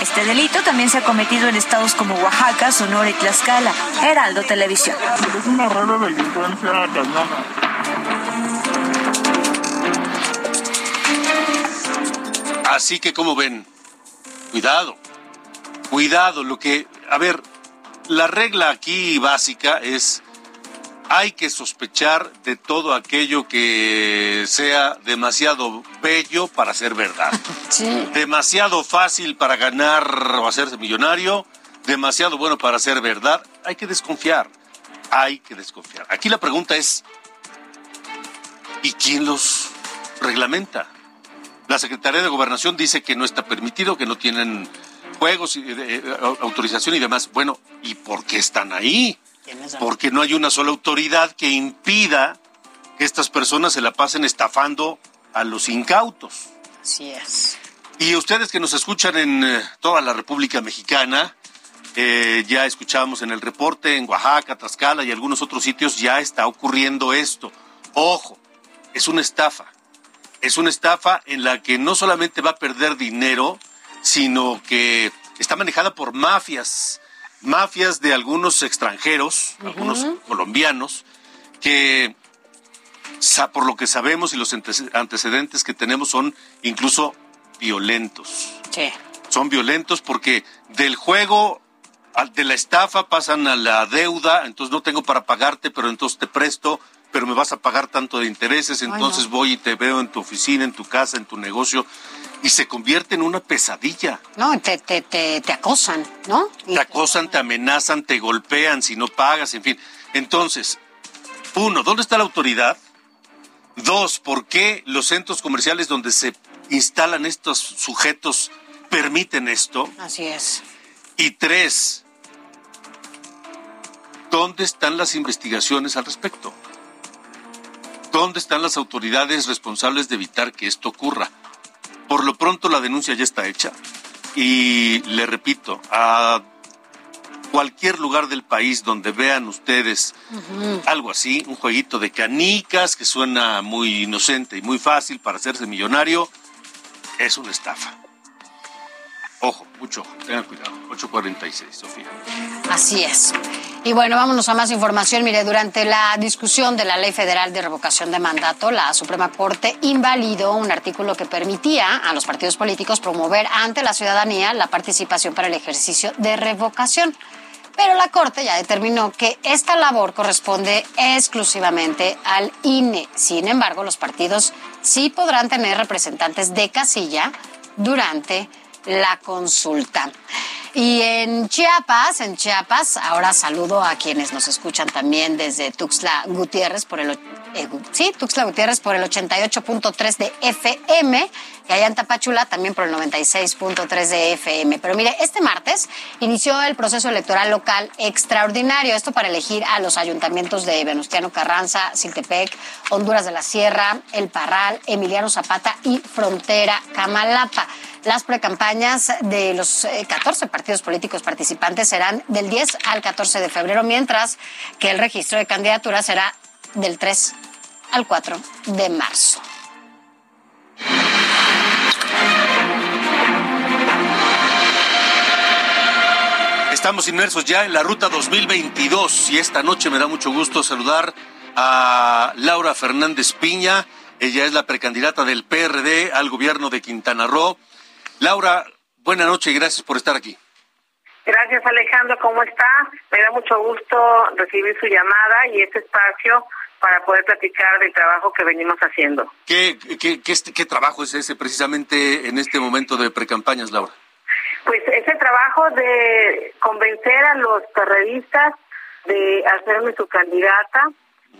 Este delito también se ha cometido en estados como Oaxaca, Sonora y Tlaxcala. Heraldo Televisión. Es una delincuencia cañona. Así que, como ven, cuidado, cuidado, lo que, a ver, la regla aquí básica es hay que sospechar de todo aquello que sea demasiado bello para ser verdad. <laughs> Demasiado fácil para ganar o hacerse millonario, demasiado bueno para ser verdad. Hay que desconfiar. Hay que desconfiar. Aquí la pregunta es, ¿y quién los reglamenta? La Secretaría de Gobernación dice que no está permitido, que no tienen juegos, y, eh, autorización y demás. Bueno, ¿y por qué están ahí? Porque no hay una sola autoridad que impida que estas personas se la pasen estafando a los incautos. Así es. Y ustedes que nos escuchan en eh, toda la República Mexicana, eh, ya escuchamos en el reporte en Oaxaca, Tlaxcala y algunos otros sitios, ya está ocurriendo esto. Ojo, es una estafa es una estafa en la que no solamente va a perder dinero, sino que está manejada por mafias, mafias de algunos extranjeros, algunos colombianos, que por lo que sabemos y los antecedentes que tenemos son incluso violentos. Sí. Son violentos porque del juego de la estafa pasan a la deuda, entonces no tengo para pagarte, pero entonces te presto, pero me vas a pagar tanto de intereses, entonces voy y te veo en tu oficina, en tu casa, en tu negocio, y se convierte en una pesadilla. No, te, te, te, te acosan, ¿no? Te acosan, te amenazan, te golpean si no pagas, en fin. Entonces, uno, ¿dónde está la autoridad? Dos, ¿por qué los centros comerciales donde se instalan estos sujetos permiten esto? Así es. Y tres, ¿dónde están las investigaciones al respecto? ¿Dónde están las autoridades responsables de evitar que esto ocurra? Por lo pronto la denuncia ya está hecha y le repito, a cualquier lugar del país donde vean ustedes algo así, un jueguito de canicas que suena muy inocente y muy fácil para hacerse millonario, es una estafa. Mucho tengan cuidado. 846, Sofía. Así es. Y bueno, vámonos a más información. Mire, durante la discusión de la Ley Federal de Revocación de Mandato, la Suprema Corte invalidó un artículo que permitía a los partidos políticos promover ante la ciudadanía la participación para el ejercicio de revocación. Pero la Corte ya determinó que esta labor corresponde exclusivamente al INE. Sin embargo, los partidos sí podrán tener representantes de casilla durante la consulta. Y en Chiapas, en Chiapas, ahora saludo a quienes nos escuchan también desde Tuxtla Gutiérrez por el eh, sí, Tuxtla Gutiérrez por el 88.3 de FM y allá en Tapachula también por el 96.3 de FM. Pero mire, este martes inició el proceso electoral local extraordinario, esto para elegir a los ayuntamientos de Venustiano Carranza, Siltepec, Honduras de la Sierra, El Parral, Emiliano Zapata y Frontera Camalapa. Las precampañas de los 14 eh, partidos políticos participantes serán del 10 al 14 de febrero, mientras que el registro de candidaturas será del 3 al 4 de marzo. Estamos inmersos ya en la ruta 2022 y esta noche me da mucho gusto saludar a Laura Fernández Piña. Ella es la precandidata del PRD al gobierno de Quintana Roo. Laura, buena noche y gracias por estar aquí. Gracias Alejandro, ¿cómo está? Me da mucho gusto recibir su llamada y este espacio para poder platicar del trabajo que venimos haciendo. ¿Qué, qué, qué, qué trabajo es ese precisamente en este momento de precampañas, Laura? Pues ese trabajo de convencer a los periodistas de hacerme su candidata,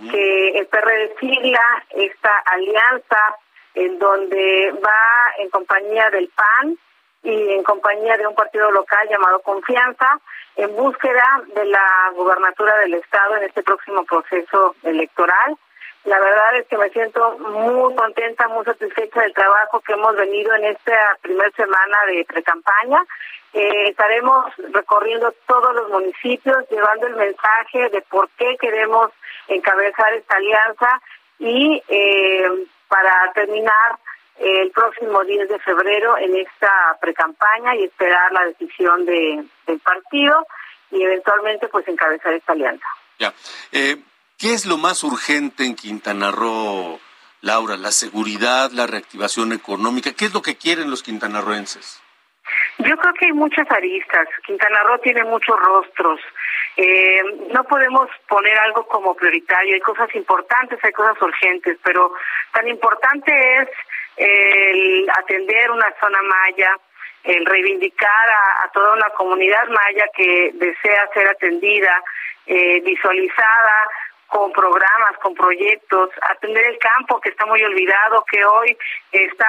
que el PRD sigla esta alianza en donde va en compañía del PAN y en compañía de un partido local llamado Confianza en búsqueda de la gubernatura del Estado en este próximo proceso electoral. La verdad es que me siento muy contenta, muy satisfecha del trabajo que hemos venido en esta primera semana de pre-campaña. Eh, estaremos recorriendo todos los municipios, llevando el mensaje de por qué queremos encabezar esta alianza y eh, para terminar el próximo 10 de febrero en esta precampaña y esperar la decisión de, del partido y eventualmente pues encabezar esta alianza. Ya. Eh, ¿Qué es lo más urgente en Quintana Roo, Laura? ¿La seguridad, la reactivación económica? ¿Qué es lo que quieren los quintanarroenses? Yo creo que hay muchas aristas. Quintana Roo tiene muchos rostros. Eh, no podemos poner algo como prioritario. Hay cosas importantes, hay cosas urgentes, pero tan importante es el atender una zona maya, el reivindicar a, toda una comunidad maya que desea ser atendida, eh, visualizada con programas, con proyectos, atender el campo que está muy olvidado, que hoy está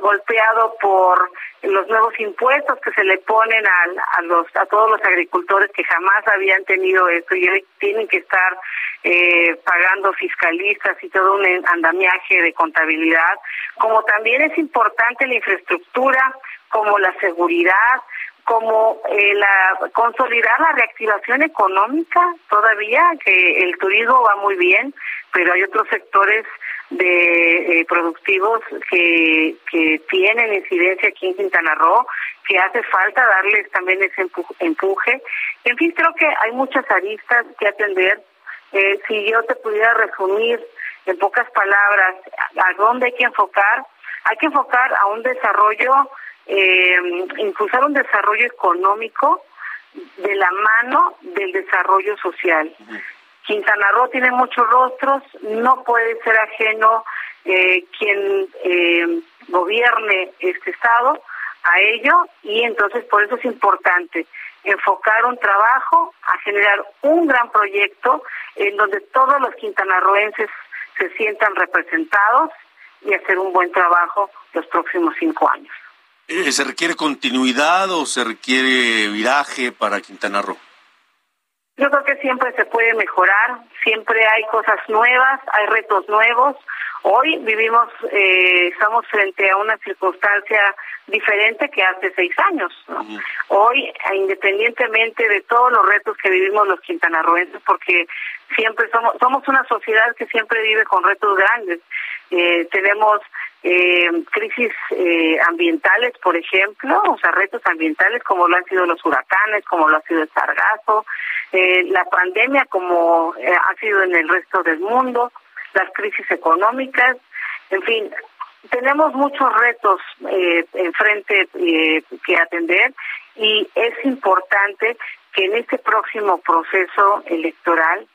golpeado por los nuevos impuestos que se le ponen a, a los a todos los agricultores que jamás habían tenido esto y hoy tienen que estar eh, pagando fiscalistas y todo un andamiaje de contabilidad, como también es importante la infraestructura, como la seguridad, como eh, la consolidar la reactivación económica todavía que el turismo va muy bien pero hay otros sectores de eh, productivos que, que tienen incidencia aquí en Quintana Roo que hace falta darles también ese empuje. En fin, creo que hay muchas aristas que atender. Eh, si yo te pudiera resumir en pocas palabras a dónde hay que enfocar, hay que enfocar a un desarrollo eh, impulsar un desarrollo económico de la mano del desarrollo social. Quintana Roo tiene muchos rostros, no puede ser ajeno eh, quien eh, gobierne este Estado a ello y entonces por eso es importante enfocar un trabajo a generar un gran proyecto en donde todos los quintanarroenses se sientan representados y hacer un buen trabajo los próximos cinco años. Eh, ¿Se requiere continuidad o se requiere viraje para Quintana Roo? Yo creo que siempre se puede mejorar, siempre hay cosas nuevas, hay retos nuevos. Hoy vivimos, eh, estamos frente a una circunstancia diferente que hace seis años. Hoy, independientemente de todos los retos que vivimos los quintanarroenses, porque siempre somos, somos una sociedad que siempre vive con retos grandes. Eh, tenemos eh, crisis eh, ambientales, por ejemplo, o sea, retos ambientales como lo han sido los huracanes, como lo ha sido el sargazo, eh, la pandemia como eh, ha sido en el resto del mundo, las crisis económicas, en fin, tenemos muchos retos eh, enfrente eh, que atender y es importante que en este próximo proceso electoral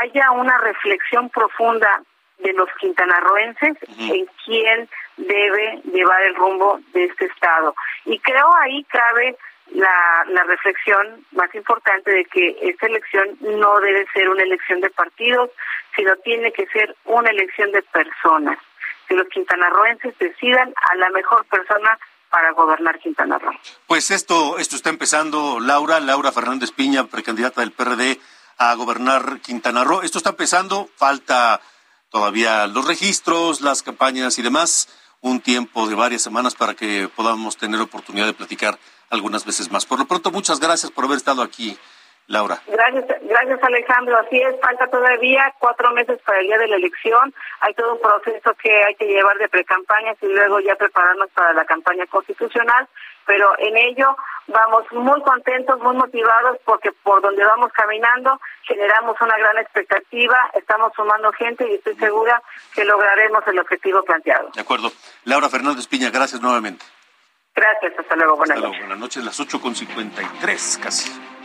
haya una reflexión profunda de los quintanarroenses en quién debe llevar el rumbo de este Estado. Y creo ahí cabe la, la reflexión más importante de que esta elección no debe ser una elección de partidos, sino tiene que ser una elección de personas. Que los quintanarroenses decidan a la mejor persona para gobernar Quintana Roo. Pues esto, esto está empezando, Laura, Laura Fernández Piña, precandidata del PRD a gobernar Quintana Roo. Esto está empezando, falta todavía los registros, las campañas y demás, un tiempo de varias semanas para que podamos tener oportunidad de platicar algunas veces más. Por lo pronto, muchas gracias por haber estado aquí, Laura. Gracias, gracias Alejandro. Así es, falta todavía cuatro meses para el día de la elección. Hay todo un proceso que hay que llevar de precampañas y luego ya prepararnos para la campaña constitucional. Pero en ello vamos muy contentos, muy motivados porque por donde vamos caminando generamos una gran expectativa, estamos sumando gente y estoy segura que lograremos el objetivo planteado. De acuerdo. Laura Fernández Piña, gracias nuevamente. Gracias, hasta luego, buenas noches. Buenas noches, las 8.53 casi.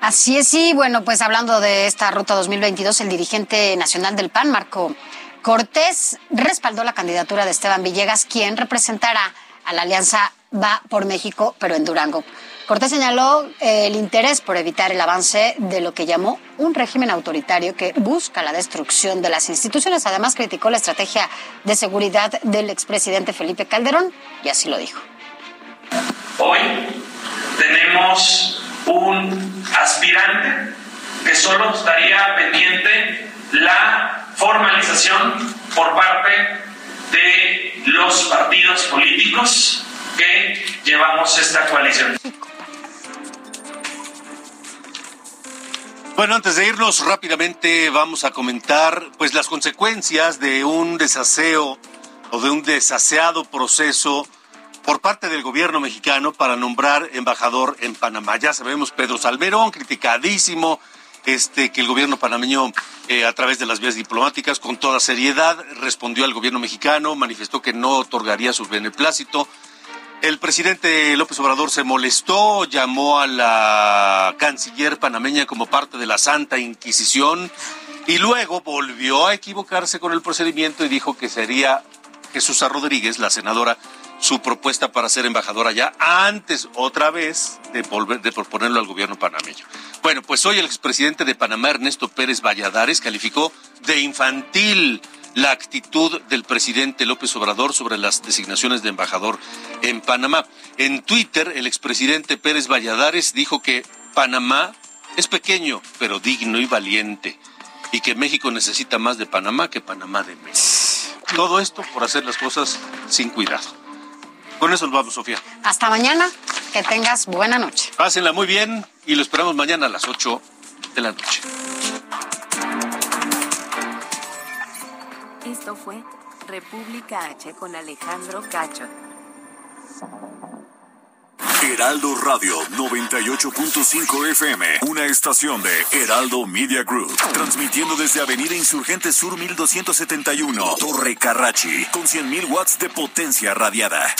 Así es, sí, bueno, pues hablando de esta ruta 2022, el dirigente nacional del PAN, Marco Cortés, respaldó la candidatura de Esteban Villegas, quien representará a la alianza Va por México, pero en Durango. Cortés señaló eh, el interés por evitar el avance de lo que llamó un régimen autoritario que busca la destrucción de las instituciones. Además, criticó la estrategia de seguridad del expresidente Felipe Calderón y así lo dijo. Hoy tenemos un aspirante que solo estaría pendiente la formalización por parte de los partidos políticos que llevamos esta coalición. Bueno, antes de irnos rápidamente vamos a comentar pues las consecuencias de un desaseo o de un desaseado proceso por parte del gobierno mexicano para nombrar embajador en Panamá. Ya sabemos, Pedro Salmerón, criticadísimo, este, que el gobierno panameño, eh, a través de las vías diplomáticas, con toda seriedad, respondió al gobierno mexicano, manifestó que no otorgaría su beneplácito. El presidente López Obrador se molestó, llamó a la canciller panameña como parte de la Santa Inquisición y luego volvió a equivocarse con el procedimiento y dijo que sería Jesús Rodríguez, la senadora, su propuesta para ser embajador allá antes otra vez de volver de proponerlo al gobierno panameño. Bueno, pues hoy el expresidente de Panamá, Ernesto Pérez Valladares, calificó de infantil la actitud del presidente López Obrador sobre las designaciones de embajador en Panamá. En Twitter, el expresidente Pérez Valladares dijo que Panamá es pequeño, pero digno y valiente, y que México necesita más de Panamá que Panamá de México. Todo esto por hacer las cosas sin cuidado. Con eso nos vamos, Sofía. Hasta mañana. Que tengas buena noche. Pásenla muy bien y lo esperamos mañana a las 8 de la noche. Esto fue República H con Alejandro Cacho. Heraldo Radio 98.5 FM, una estación de Heraldo Media Group, transmitiendo desde Avenida Insurgente Sur 1271, Torre Carrachi, con 100.000 watts de potencia radiada.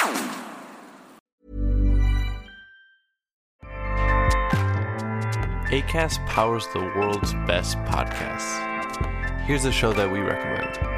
ACAST powers the world's best podcasts. Here's a show that we recommend.